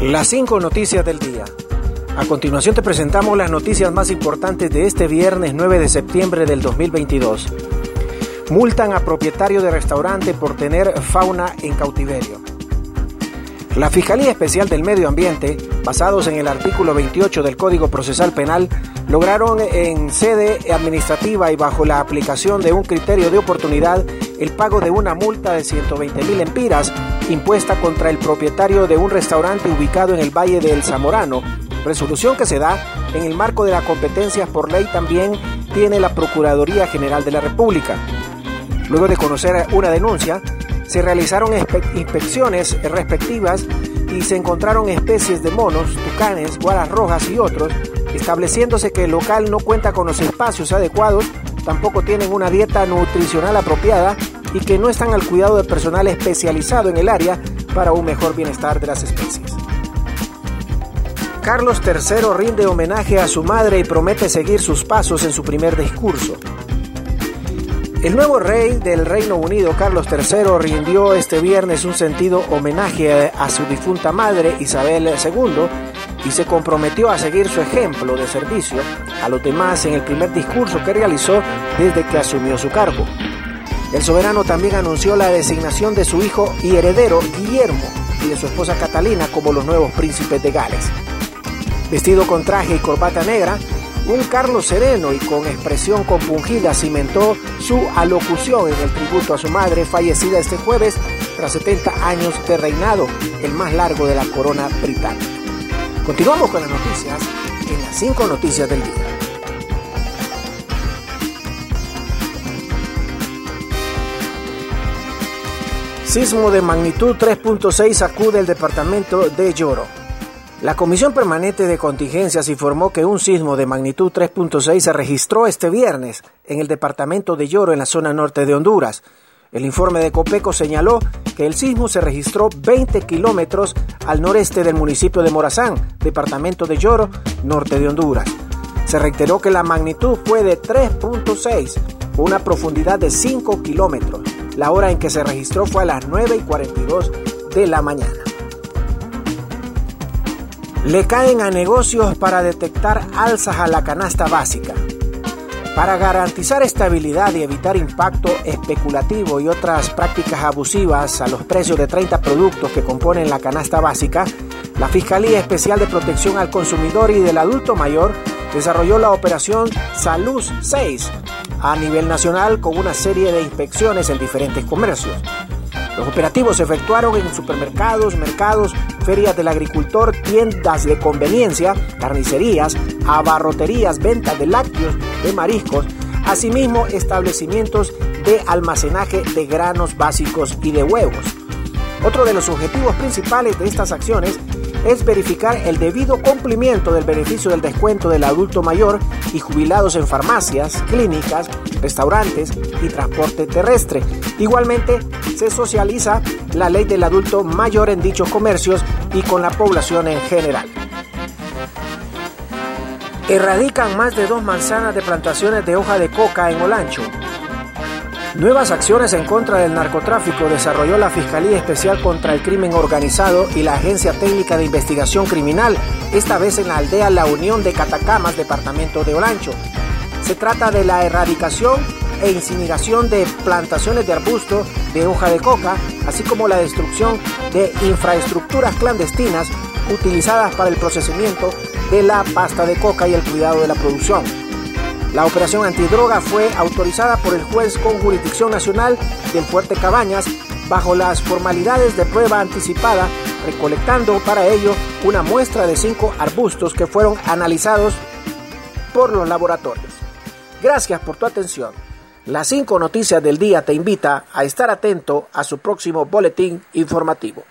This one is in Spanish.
Las cinco noticias del día. A continuación te presentamos las noticias más importantes de este viernes 9 de septiembre del 2022. Multan a propietario de restaurante por tener fauna en cautiverio. La Fiscalía Especial del Medio Ambiente, basados en el artículo 28 del Código Procesal Penal, lograron en sede administrativa y bajo la aplicación de un criterio de oportunidad el pago de una multa de 120 mil empiras impuesta contra el propietario de un restaurante ubicado en el Valle del Zamorano, resolución que se da en el marco de la competencia por ley también tiene la Procuraduría General de la República. Luego de conocer una denuncia, se realizaron inspecciones respectivas y se encontraron especies de monos, tucanes, guaras rojas y otros, estableciéndose que el local no cuenta con los espacios adecuados, tampoco tienen una dieta nutricional apropiada y que no están al cuidado del personal especializado en el área para un mejor bienestar de las especies. Carlos III rinde homenaje a su madre y promete seguir sus pasos en su primer discurso. El nuevo rey del Reino Unido, Carlos III, rindió este viernes un sentido homenaje a su difunta madre, Isabel II, y se comprometió a seguir su ejemplo de servicio a los demás en el primer discurso que realizó desde que asumió su cargo. El soberano también anunció la designación de su hijo y heredero Guillermo y de su esposa Catalina como los nuevos príncipes de Gales. Vestido con traje y corbata negra, un Carlos sereno y con expresión compungida cimentó su alocución en el tributo a su madre fallecida este jueves tras 70 años de reinado, el más largo de la corona británica. Continuamos con las noticias en las 5 noticias del día. Sismo de magnitud 3.6 sacude el departamento de Lloro. La Comisión Permanente de Contingencias informó que un sismo de magnitud 3.6 se registró este viernes en el departamento de Lloro, en la zona norte de Honduras. El informe de Copeco señaló que el sismo se registró 20 kilómetros al noreste del municipio de Morazán, departamento de Lloro, norte de Honduras. Se reiteró que la magnitud fue de 3.6, una profundidad de 5 kilómetros. La hora en que se registró fue a las 9 y 42 de la mañana. Le caen a negocios para detectar alzas a la canasta básica. Para garantizar estabilidad y evitar impacto especulativo y otras prácticas abusivas a los precios de 30 productos que componen la canasta básica, la Fiscalía Especial de Protección al Consumidor y del Adulto Mayor desarrolló la operación Salud 6 a nivel nacional con una serie de inspecciones en diferentes comercios. Los operativos se efectuaron en supermercados, mercados, ferias del agricultor, tiendas de conveniencia, carnicerías, abarroterías, ventas de lácteos, de mariscos, asimismo establecimientos de almacenaje de granos básicos y de huevos. Otro de los objetivos principales de estas acciones es verificar el debido cumplimiento del beneficio del descuento del adulto mayor y jubilados en farmacias, clínicas, restaurantes y transporte terrestre. Igualmente, se socializa la ley del adulto mayor en dichos comercios y con la población en general. Erradican más de dos manzanas de plantaciones de hoja de coca en Olancho. Nuevas acciones en contra del narcotráfico desarrolló la Fiscalía Especial contra el Crimen Organizado y la Agencia Técnica de Investigación Criminal, esta vez en la aldea La Unión de Catacamas, departamento de Olancho. Se trata de la erradicación e incineración de plantaciones de arbusto de hoja de coca, así como la destrucción de infraestructuras clandestinas utilizadas para el procesamiento de la pasta de coca y el cuidado de la producción. La operación antidroga fue autorizada por el juez con jurisdicción nacional del Fuerte Cabañas bajo las formalidades de prueba anticipada, recolectando para ello una muestra de cinco arbustos que fueron analizados por los laboratorios. Gracias por tu atención. Las cinco noticias del día te invita a estar atento a su próximo boletín informativo.